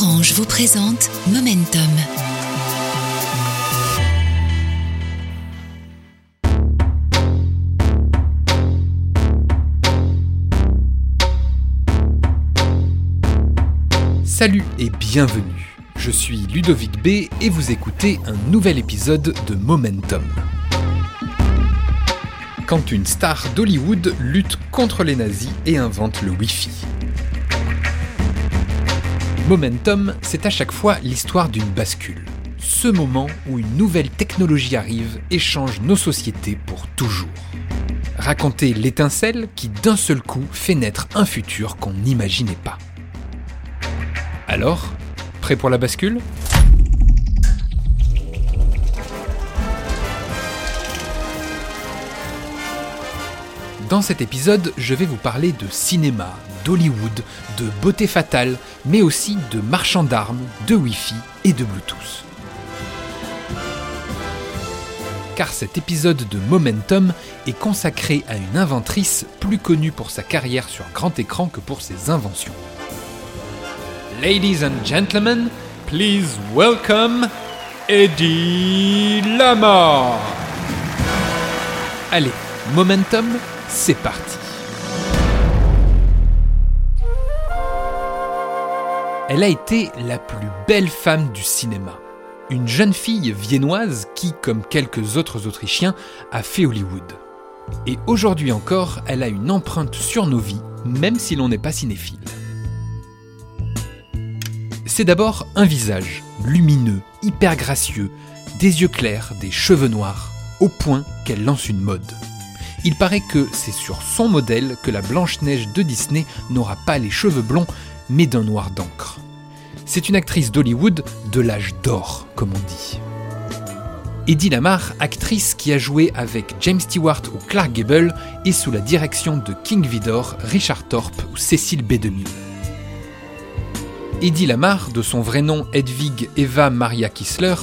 Orange vous présente Momentum. Salut et bienvenue. Je suis Ludovic B et vous écoutez un nouvel épisode de Momentum. Quand une star d'Hollywood lutte contre les nazis et invente le Wi-Fi. Momentum, c'est à chaque fois l'histoire d'une bascule. Ce moment où une nouvelle technologie arrive et change nos sociétés pour toujours. Raconter l'étincelle qui d'un seul coup fait naître un futur qu'on n'imaginait pas. Alors, prêt pour la bascule? Dans cet épisode, je vais vous parler de cinéma, d'Hollywood, de beauté fatale, mais aussi de marchands d'armes, de Wi-Fi et de Bluetooth. Car cet épisode de Momentum est consacré à une inventrice plus connue pour sa carrière sur grand écran que pour ses inventions. Ladies and gentlemen, please welcome Eddie Lamar. Allez, Momentum, c'est parti. Elle a été la plus belle femme du cinéma. Une jeune fille viennoise qui, comme quelques autres Autrichiens, a fait Hollywood. Et aujourd'hui encore, elle a une empreinte sur nos vies, même si l'on n'est pas cinéphile. C'est d'abord un visage, lumineux, hyper gracieux, des yeux clairs, des cheveux noirs, au point qu'elle lance une mode. Il paraît que c'est sur son modèle que la Blanche-Neige de Disney n'aura pas les cheveux blonds, mais d'un noir d'encre. C'est une actrice d'Hollywood de l'âge d'or, comme on dit. Eddie Lamar, actrice qui a joué avec James Stewart ou Clark Gable et sous la direction de King Vidor, Richard Thorpe ou Cécile B. DeMille. Eddie Lamar, de son vrai nom Hedwig Eva Maria Kissler,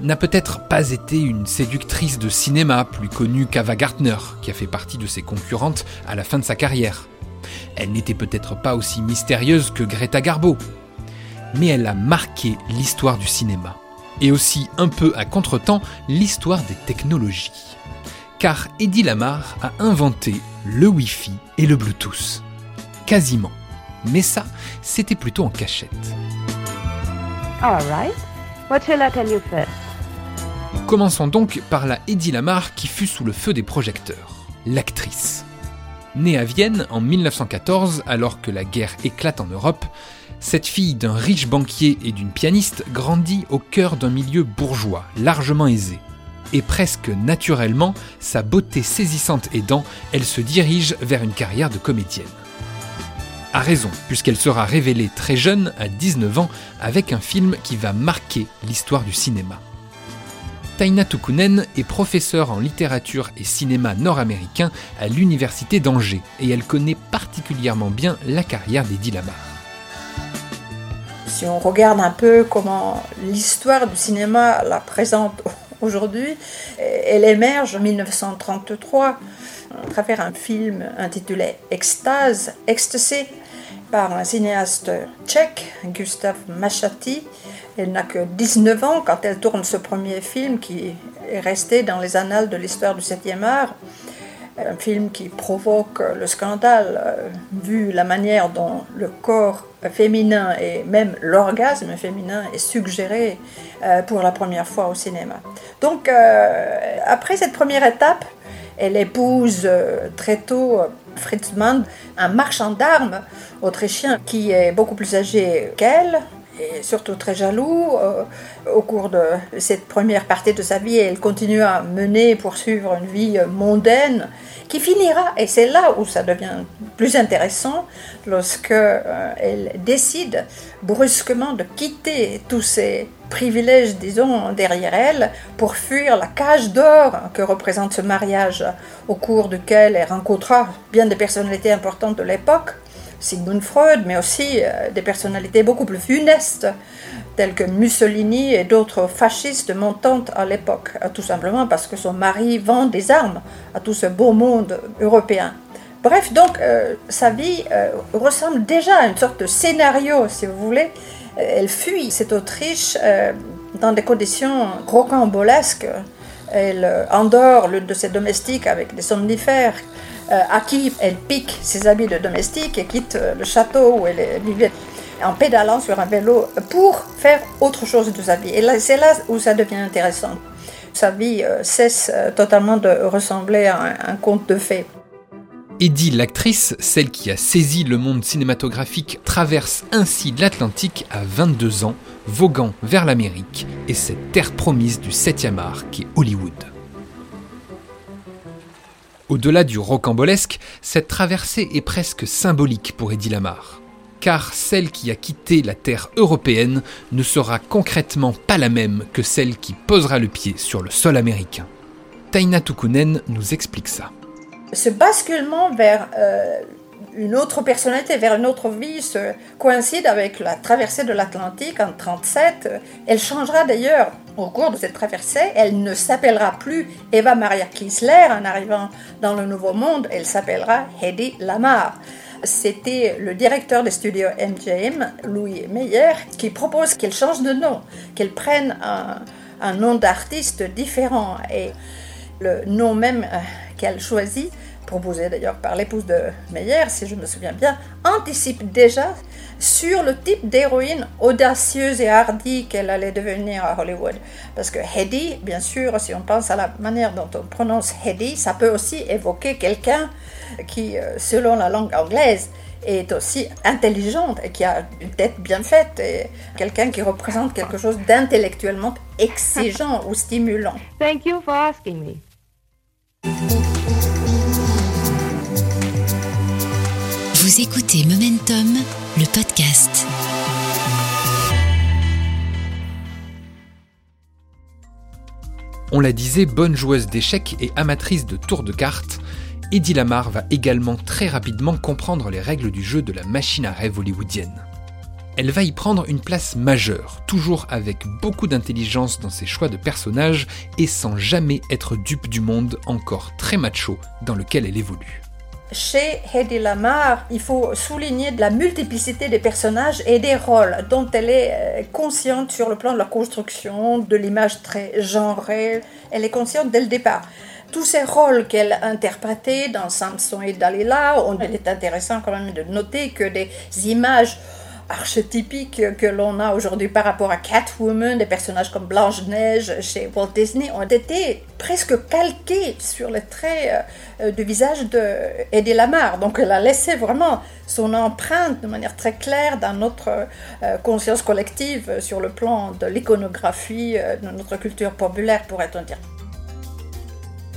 n'a peut-être pas été une séductrice de cinéma plus connue qu'Ava Gardner, qui a fait partie de ses concurrentes à la fin de sa carrière. Elle n'était peut-être pas aussi mystérieuse que Greta Garbo, mais elle a marqué l'histoire du cinéma, et aussi un peu à contretemps l'histoire des technologies. Car Eddie Lamar a inventé le Wi-Fi et le Bluetooth. Quasiment. Mais ça, c'était plutôt en cachette. All right. What shall I tell you first? Commençons donc par la Eddie Lamar qui fut sous le feu des projecteurs, l'actrice. Née à Vienne en 1914 alors que la guerre éclate en Europe, cette fille d'un riche banquier et d'une pianiste grandit au cœur d'un milieu bourgeois, largement aisé. Et presque naturellement, sa beauté saisissante aidant, elle se dirige vers une carrière de comédienne. A raison, puisqu'elle sera révélée très jeune, à 19 ans, avec un film qui va marquer l'histoire du cinéma. Taina Tukunen est professeure en littérature et cinéma nord-américain à l'université d'Angers et elle connaît particulièrement bien la carrière d'Eddie Lamar. Si on regarde un peu comment l'histoire du cinéma la présente aujourd'hui, elle émerge en 1933 à travers un film intitulé Extase, Ecstasy, par un cinéaste tchèque, Gustav Machati. Elle n'a que 19 ans quand elle tourne ce premier film qui est resté dans les annales de l'histoire du 7e art. Un film qui provoque le scandale, euh, vu la manière dont le corps féminin et même l'orgasme féminin est suggéré euh, pour la première fois au cinéma. Donc, euh, après cette première étape, elle épouse très tôt Fritz Mann, un marchand d'armes autrichien qui est beaucoup plus âgé qu'elle et surtout très jaloux. Euh, au cours de cette première partie de sa vie, elle continue à mener, poursuivre une vie mondaine qui finira, et c'est là où ça devient plus intéressant, lorsque euh, elle décide brusquement de quitter tous ces privilèges, disons, derrière elle, pour fuir la cage d'or que représente ce mariage, au cours duquel elle rencontrera bien des personnalités importantes de l'époque, Sigmund Freud, mais aussi euh, des personnalités beaucoup plus funestes, telles que Mussolini et d'autres fascistes montantes à l'époque, euh, tout simplement parce que son mari vend des armes à tout ce beau monde européen. Bref, donc euh, sa vie ressemble déjà à une sorte de scénario, si vous voulez. Elle fuit cette Autriche dans des conditions rocambolesques. Elle endort l'une de ses domestiques avec des somnifères, à qui elle pique ses habits de domestique et quitte le château où elle vivait en pédalant sur un vélo pour faire autre chose de sa vie. Et c'est là où ça devient intéressant. Sa vie cesse totalement de ressembler à un, conte de fées. Eddie, l'actrice, celle qui a saisi le monde cinématographique, traverse ainsi l'Atlantique à 22 ans, voguant vers l'Amérique et cette terre promise du 7e art est Hollywood. Au-delà du rocambolesque, cette traversée est presque symbolique pour Eddie Lamar. Car celle qui a quitté la terre européenne ne sera concrètement pas la même que celle qui posera le pied sur le sol américain. Taina Tukunen nous explique ça ce basculement vers euh, une autre personnalité, vers une autre vie, se coïncide avec la traversée de l'Atlantique en 1937. Elle changera d'ailleurs au cours de cette traversée. Elle ne s'appellera plus Eva Maria Kisler en arrivant dans le Nouveau Monde. Elle s'appellera Hedy Lamar. C'était le directeur des studios MGM, Louis Meyer, qui propose qu'elle change de nom, qu'elle prenne un, un nom d'artiste différent. Et le nom même euh, qu'elle choisit, proposé d'ailleurs par l'épouse de Meyer, si je me souviens bien, anticipe déjà sur le type d'héroïne audacieuse et hardie qu'elle allait devenir à Hollywood. Parce que Hedy, bien sûr, si on pense à la manière dont on prononce Hedy, ça peut aussi évoquer quelqu'un qui, euh, selon la langue anglaise, est aussi intelligente et qui a une tête bien faite et quelqu'un qui représente quelque chose d'intellectuellement exigeant ou stimulant. Thank you for asking me. Vous écoutez Momentum, le podcast. On la disait, bonne joueuse d'échecs et amatrice de tours de cartes, Eddie Lamar va également très rapidement comprendre les règles du jeu de la machine à rêve hollywoodienne. Elle va y prendre une place majeure, toujours avec beaucoup d'intelligence dans ses choix de personnages et sans jamais être dupe du monde encore très macho dans lequel elle évolue. Chez Hedy Lamar, il faut souligner la multiplicité des personnages et des rôles dont elle est euh, consciente sur le plan de la construction, de l'image très genrée. Elle est consciente dès le départ. Tous ces rôles qu'elle a interprétés dans Samson et Dalila, il est intéressant quand même de noter que des images archétypiques que l'on a aujourd'hui par rapport à Catwoman, des personnages comme Blanche-Neige chez Walt Disney ont été presque calqués sur les traits euh, du visage de Lamar. Donc elle a laissé vraiment son empreinte de manière très claire dans notre euh, conscience collective sur le plan de l'iconographie euh, de notre culture populaire, pourrait-on dire.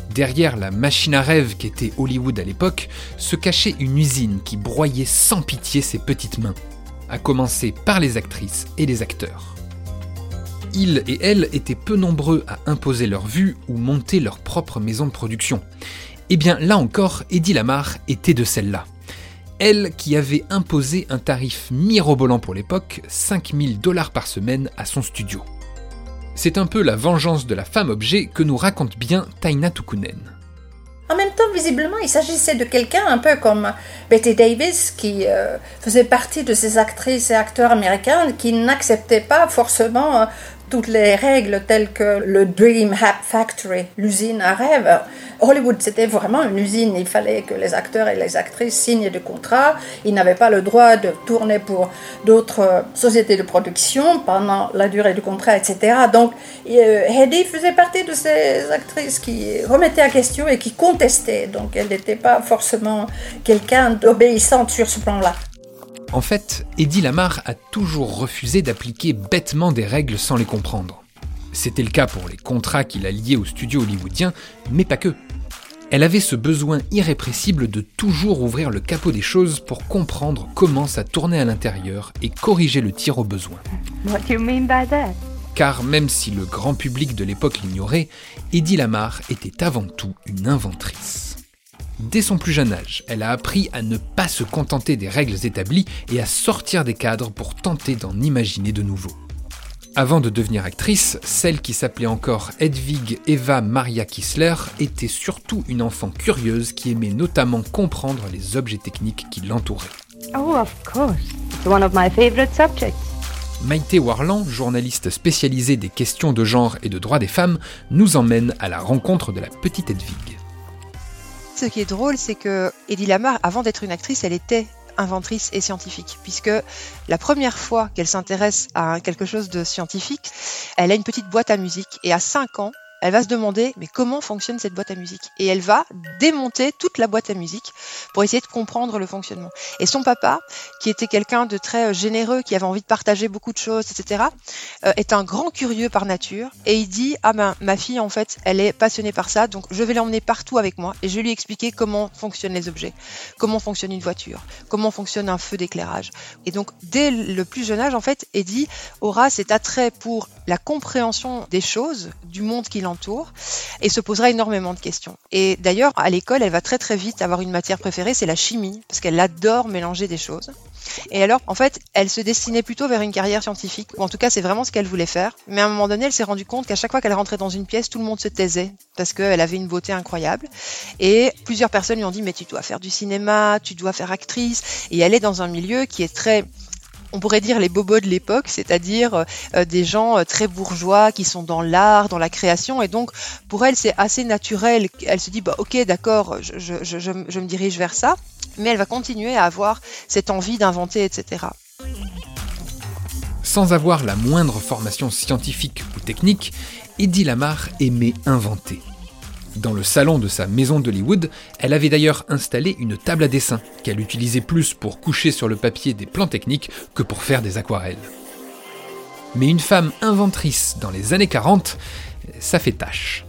Derrière la machine à rêve qu'était Hollywood à l'époque, se cachait une usine qui broyait sans pitié ses petites mains à commencer par les actrices et les acteurs. Ils et elles étaient peu nombreux à imposer leur vue ou monter leur propre maison de production. Eh bien là encore, Eddie Lamar était de celle-là. Elle qui avait imposé un tarif mirobolant pour l'époque, 5000 dollars par semaine à son studio. C'est un peu la vengeance de la femme objet que nous raconte bien Taina Tukunen. En même temps, visiblement, il s'agissait de quelqu'un un peu comme Betty Davis, qui euh, faisait partie de ces actrices et acteurs américains qui n'acceptaient pas forcément euh, toutes les règles telles que le Dream Factory, l'usine à rêve. Hollywood, c'était vraiment une usine. Il fallait que les acteurs et les actrices signent des contrats. Ils n'avaient pas le droit de tourner pour d'autres sociétés de production pendant la durée du contrat, etc. Donc, euh, Hedy faisait partie de ces actrices qui remettaient à question et qui contestaient. Donc, elle n'était pas forcément quelqu'un d'obéissant sur ce plan-là. En fait, Eddie Lamar a toujours refusé d'appliquer bêtement des règles sans les comprendre. C'était le cas pour les contrats qu'il a liés au studio hollywoodien, mais pas que. Elle avait ce besoin irrépressible de toujours ouvrir le capot des choses pour comprendre comment ça tournait à l'intérieur et corriger le tir au besoin. Car même si le grand public de l'époque l'ignorait, Eddie Lamar était avant tout une inventrice. Dès son plus jeune âge, elle a appris à ne pas se contenter des règles établies et à sortir des cadres pour tenter d'en imaginer de nouveaux. Avant de devenir actrice, celle qui s'appelait encore Hedwig Eva Maria Kissler était surtout une enfant curieuse qui aimait notamment comprendre les objets techniques qui l'entouraient. Oh, of course. It's one of my favorite subjects. Maïté Warland, journaliste spécialisée des questions de genre et de droits des femmes, nous emmène à la rencontre de la petite Hedwig. Ce qui est drôle, c'est que Eddie Lamar, avant d'être une actrice, elle était inventrice et scientifique, puisque la première fois qu'elle s'intéresse à quelque chose de scientifique, elle a une petite boîte à musique, et à 5 ans, elle va se demander mais comment fonctionne cette boîte à musique? Et elle va démonter toute la boîte à musique pour essayer de comprendre le fonctionnement. Et son papa, qui était quelqu'un de très euh, généreux, qui avait envie de partager beaucoup de choses, etc., euh, est un grand curieux par nature et il dit ah ben ma fille en fait elle est passionnée par ça donc je vais l'emmener partout avec moi et je vais lui expliquer comment fonctionnent les objets, comment fonctionne une voiture, comment fonctionne un feu d'éclairage. Et donc dès le plus jeune âge en fait Eddie aura cet attrait pour la compréhension des choses, du monde qui et se posera énormément de questions. Et d'ailleurs, à l'école, elle va très très vite avoir une matière préférée, c'est la chimie, parce qu'elle adore mélanger des choses. Et alors, en fait, elle se destinait plutôt vers une carrière scientifique, ou en tout cas, c'est vraiment ce qu'elle voulait faire. Mais à un moment donné, elle s'est rendue compte qu'à chaque fois qu'elle rentrait dans une pièce, tout le monde se taisait, parce qu'elle avait une beauté incroyable. Et plusieurs personnes lui ont dit, mais tu dois faire du cinéma, tu dois faire actrice. Et elle est dans un milieu qui est très on pourrait dire les bobos de l'époque, c'est-à-dire euh, des gens euh, très bourgeois qui sont dans l'art, dans la création, et donc pour elle c'est assez naturel. Elle se dit bah ok d'accord, je, je, je, me dirige vers ça, mais elle va continuer à avoir cette envie d'inventer, etc. Sans avoir la moindre formation scientifique ou technique, Eddie Lamar aimait inventer. Dans le salon de sa maison d'Hollywood, elle avait d'ailleurs installé une table à dessin qu'elle utilisait plus pour coucher sur le papier des plans techniques que pour faire des aquarelles. Mais une femme inventrice dans les années 40, ça fait tâche.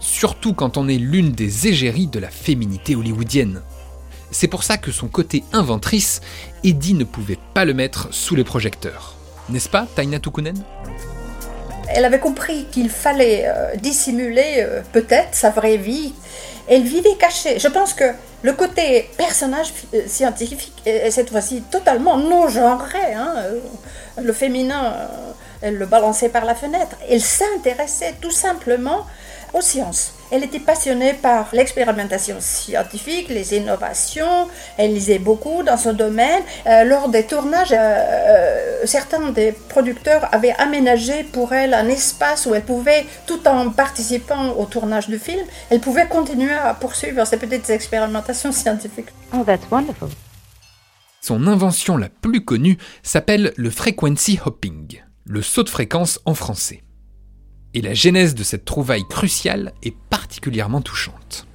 Surtout quand on est l'une des égéries de la féminité hollywoodienne. C'est pour ça que son côté inventrice, Eddie ne pouvait pas le mettre sous les projecteurs. N'est-ce pas, Taina Tukunen? Elle avait compris qu'il fallait euh, dissimuler euh, peut-être sa vraie vie. Elle vivait cachée. Je pense que le côté personnage euh, scientifique est cette fois-ci totalement non genré. Hein. Le féminin, elle le balançait par la fenêtre. Elle s'intéressait tout simplement aux sciences. Elle était passionnée par l'expérimentation scientifique, les innovations. Elle lisait beaucoup dans ce domaine. Euh, lors des tournages, euh, euh, certains des producteurs avaient aménagé pour elle un espace où elle pouvait, tout en participant au tournage du film, elle pouvait continuer à poursuivre ses petites expérimentations scientifiques. Oh, that's wonderful. Son invention la plus connue s'appelle le frequency hopping, le saut de fréquence en français. Et la genèse de cette trouvaille cruciale est particulièrement touchante.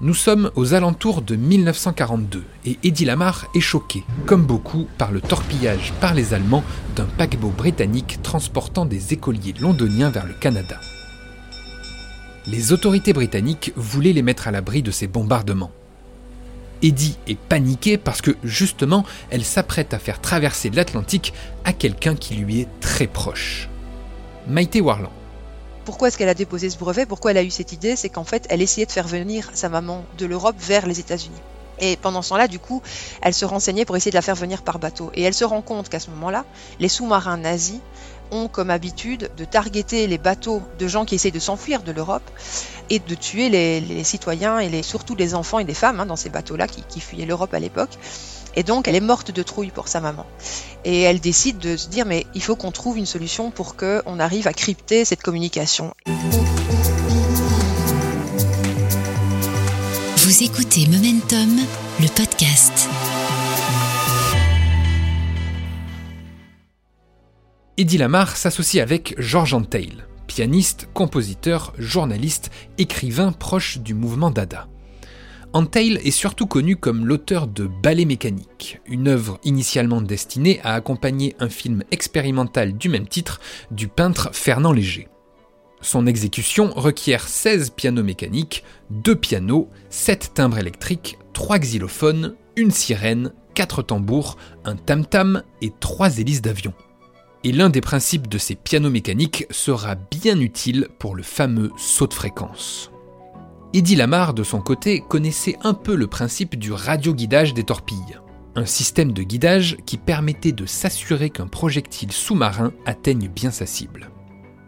Nous sommes aux alentours de 1942 et Eddie Lamar est choqué, comme beaucoup, par le torpillage par les Allemands d'un paquebot britannique transportant des écoliers londoniens vers le Canada. Les autorités britanniques voulaient les mettre à l'abri de ces bombardements. Eddie est paniquée parce que justement, elle s'apprête à faire traverser l'Atlantique à quelqu'un qui lui est très proche. Maïté Warland. Pourquoi est-ce qu'elle a déposé ce brevet? Pourquoi elle a eu cette idée? C'est qu'en fait, elle essayait de faire venir sa maman de l'Europe vers les États-Unis. Et pendant ce temps-là, du coup, elle se renseignait pour essayer de la faire venir par bateau. Et elle se rend compte qu'à ce moment-là, les sous-marins nazis ont comme habitude de targeter les bateaux de gens qui essayent de s'enfuir de l'Europe et de tuer les, citoyens et surtout les enfants et les femmes hein, dans ces bateaux-là qui fuyaient l'Europe à l'époque. Et donc, elle est morte de trouille pour sa maman. Et elle décide de se dire, mais il faut qu'on trouve une solution pour qu'on arrive à crypter cette communication. Vous écoutez Momentum, le podcast. Eddie Lamar s'associe avec George Antheil, pianiste, compositeur, journaliste, écrivain proche du mouvement Dada. Antheil est surtout connu comme l'auteur de Ballet mécanique, une œuvre initialement destinée à accompagner un film expérimental du même titre du peintre Fernand Léger. Son exécution requiert 16 pianos mécaniques, 2 pianos, 7 timbres électriques, 3 xylophones, une sirène, 4 tambours, un tam-tam et 3 hélices d'avion. Et l'un des principes de ces pianos mécaniques sera bien utile pour le fameux saut de fréquence. Eddie Lamar, de son côté, connaissait un peu le principe du radioguidage des torpilles. un système de guidage qui permettait de s'assurer qu'un projectile sous-marin atteigne bien sa cible.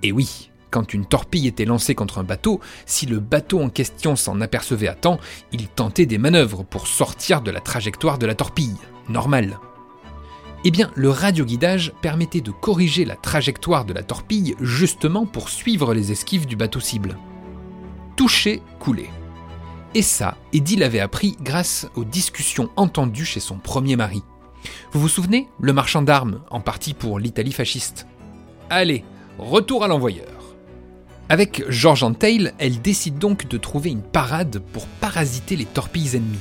Et oui, quand une torpille était lancée contre un bateau, si le bateau en question s'en apercevait à temps, il tentait des manœuvres pour sortir de la trajectoire de la torpille. Normal. Eh bien, le radioguidage permettait de corriger la trajectoire de la torpille justement pour suivre les esquives du bateau cible. Toucher, couler. Et ça, Eddie l'avait appris grâce aux discussions entendues chez son premier mari. Vous vous souvenez Le marchand d'armes, en partie pour l'Italie fasciste? Allez, retour à l'envoyeur. Avec George Antail, elle décide donc de trouver une parade pour parasiter les torpilles ennemies.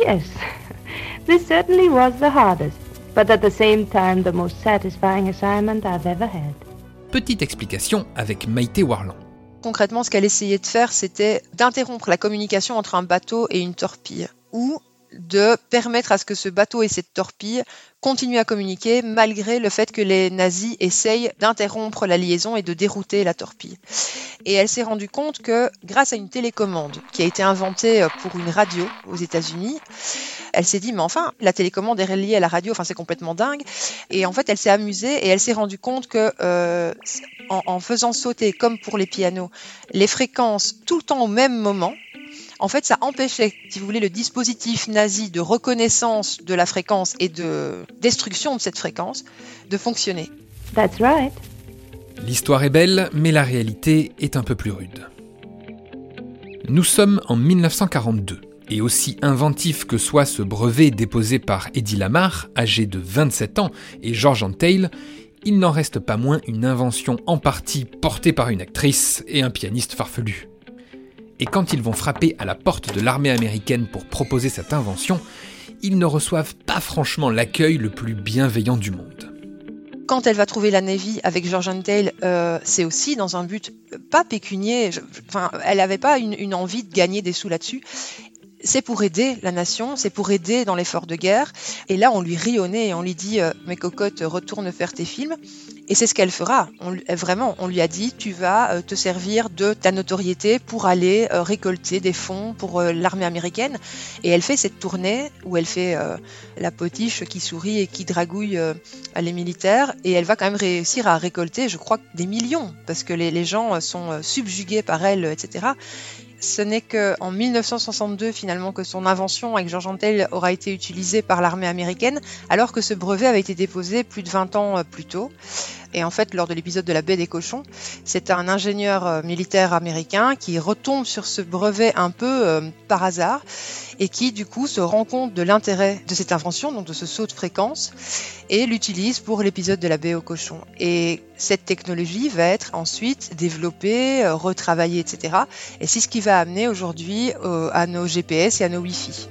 Yes, this certainly was the hardest, but at the same time the most satisfying assignment I've ever had. Petite explication avec Maïté Warland. Concrètement, ce qu'elle essayait de faire, c'était d'interrompre la communication entre un bateau et une torpille, de permettre à ce que ce bateau et cette torpille continuent à communiquer malgré le fait que les nazis essayent d'interrompre la liaison et de dérouter la torpille. Et elle s'est rendue compte que grâce à une télécommande qui a été inventée pour une radio aux États-Unis, elle s'est dit mais enfin la télécommande est reliée à la radio, enfin c'est complètement dingue. Et en fait elle s'est amusée et elle s'est rendue compte que euh, en, en faisant sauter comme pour les pianos les fréquences tout le temps au même moment, en fait, ça empêchait, si vous voulez, le dispositif nazi de reconnaissance de la fréquence et de destruction de cette fréquence de fonctionner. That's right. L'histoire est belle, mais la réalité est un peu plus rude. Nous sommes en 1942, et aussi inventif que soit ce brevet déposé par Eddie Lamar, âgé de 27 ans, et George Antheil, il n'en reste pas moins une invention en partie portée par une actrice et un pianiste farfelu. Et quand ils vont frapper à la porte de l'armée américaine pour proposer cette invention, ils ne reçoivent pas franchement l'accueil le plus bienveillant du monde. Quand elle va trouver la Navy avec George euh, c'est aussi dans un but pas pécunier. Elle n'avait pas une envie de gagner des sous là-dessus c'est pour aider la nation, c'est pour aider dans l'effort de guerre. Et là, on lui rit au nez et on lui dit euh, Mes cocottes, retourne faire tes films. Et c'est ce qu'elle fera. On, vraiment, on lui a dit Tu vas euh, te servir de ta notoriété pour aller euh, récolter des fonds pour l'armée américaine. Et elle fait cette tournée où elle fait la potiche qui sourit et qui dragouille les militaires. Et elle va quand même réussir à récolter, je crois, des millions, parce que les, les gens sont subjugués par elle, etc. Ce n'est qu'en 1962 finalement que son invention avec George Antel aura été utilisée par l'armée américaine, alors que ce brevet avait été déposé plus de 20 ans euh, plus tôt. Et en fait, lors de l'épisode de la baie des cochons, c'est un ingénieur euh, militaire américain qui retombe sur ce brevet un peu euh, par hasard et qui du coup se rend compte de l'intérêt de cette invention, donc de ce saut de fréquence, et l'utilise pour l'épisode de la baie aux cochons. Et cette technologie va être ensuite développée, euh, retravaillée, etc. Et c'est ce qui va amener aujourd'hui à nos GPS et à nos Wi-Fi.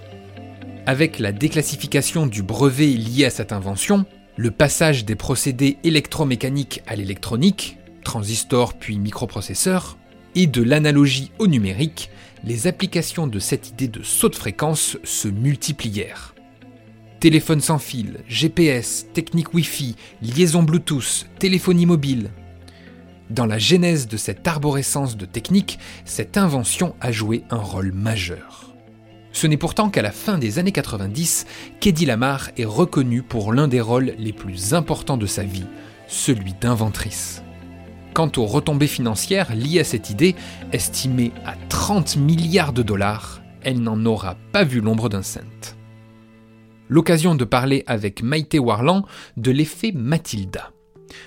Avec la déclassification du brevet lié à cette invention, le passage des procédés électromécaniques à l'électronique, transistors puis microprocesseurs, et de l'analogie au numérique, les applications de cette idée de saut de fréquence se multiplièrent. Téléphone sans fil, GPS, technique Wi-Fi, liaison Bluetooth, téléphonie mobile. Dans la genèse de cette arborescence de techniques, cette invention a joué un rôle majeur. Ce n'est pourtant qu'à la fin des années 90 qu'Eddie Lamar est reconnue pour l'un des rôles les plus importants de sa vie, celui d'inventrice. Quant aux retombées financières liées à cette idée, estimées à 30 milliards de dollars, elle n'en aura pas vu l'ombre d'un cent. L'occasion de parler avec Maïté Warland de l'effet Matilda.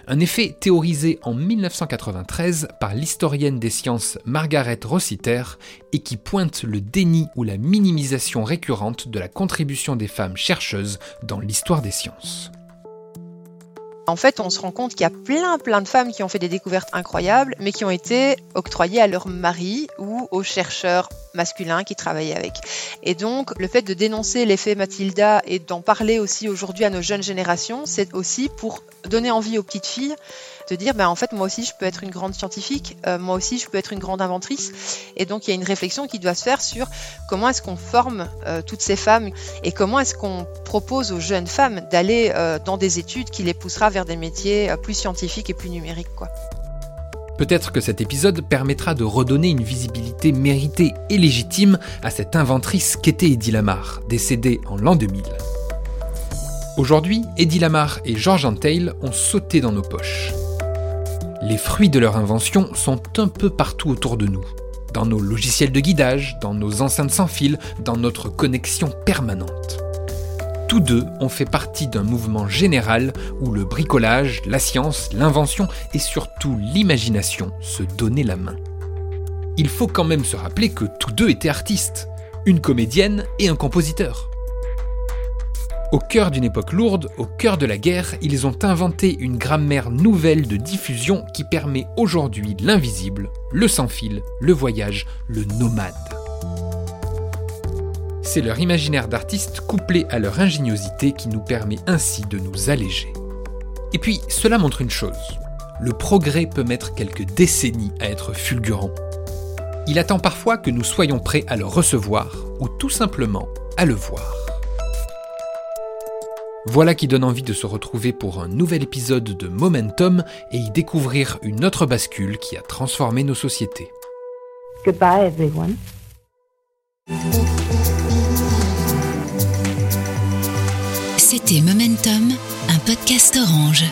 Un effet théorisé en 1993 par l'historienne des sciences Margaret Rossiter et qui pointe le déni ou la minimisation récurrente de la contribution des femmes chercheuses dans l'histoire des sciences. En fait, on se rend compte qu'il y a plein plein de femmes qui ont fait des découvertes incroyables, mais qui ont été octroyées à leur mari ou aux chercheurs masculins qui travaillaient avec. Et donc, le fait de dénoncer l'effet Mathilda et d'en parler aussi aujourd'hui à nos jeunes générations, c'est aussi pour donner envie aux petites filles de dire ben en fait moi aussi je peux être une grande scientifique, euh, moi aussi je peux être une grande inventrice. Et donc il y a une réflexion qui doit se faire sur comment est-ce qu'on forme euh, toutes ces femmes et comment est-ce qu'on propose aux jeunes femmes d'aller euh, dans des études qui les poussera vers des métiers plus scientifiques et plus numériques quoi. Peut-être que cet épisode permettra de redonner une visibilité méritée et légitime à cette inventrice qu'était Eddie Lamar, décédée en l'an 2000. Aujourd'hui, Eddie Lamar et George Antheil ont sauté dans nos poches. Les fruits de leur invention sont un peu partout autour de nous. Dans nos logiciels de guidage, dans nos enceintes sans fil, dans notre connexion permanente. Tous deux ont fait partie d'un mouvement général où le bricolage, la science, l'invention et surtout l'imagination se donnaient la main. Il faut quand même se rappeler que tous deux étaient artistes, une comédienne et un compositeur. Au cœur d'une époque lourde, au cœur de la guerre, ils ont inventé une grammaire nouvelle de diffusion qui permet aujourd'hui l'invisible, le sans-fil, le voyage, le nomade. C'est leur imaginaire d'artiste couplé à leur ingéniosité qui nous permet ainsi de nous alléger. Et puis, cela montre une chose. Le progrès peut mettre quelques décennies à être fulgurant. Il attend parfois que nous soyons prêts à le recevoir ou tout simplement à le voir. Voilà qui donne envie de se retrouver pour un nouvel épisode de Momentum et y découvrir une autre bascule qui a transformé nos sociétés. Goodbye, everyone. C'était Momentum, un podcast orange.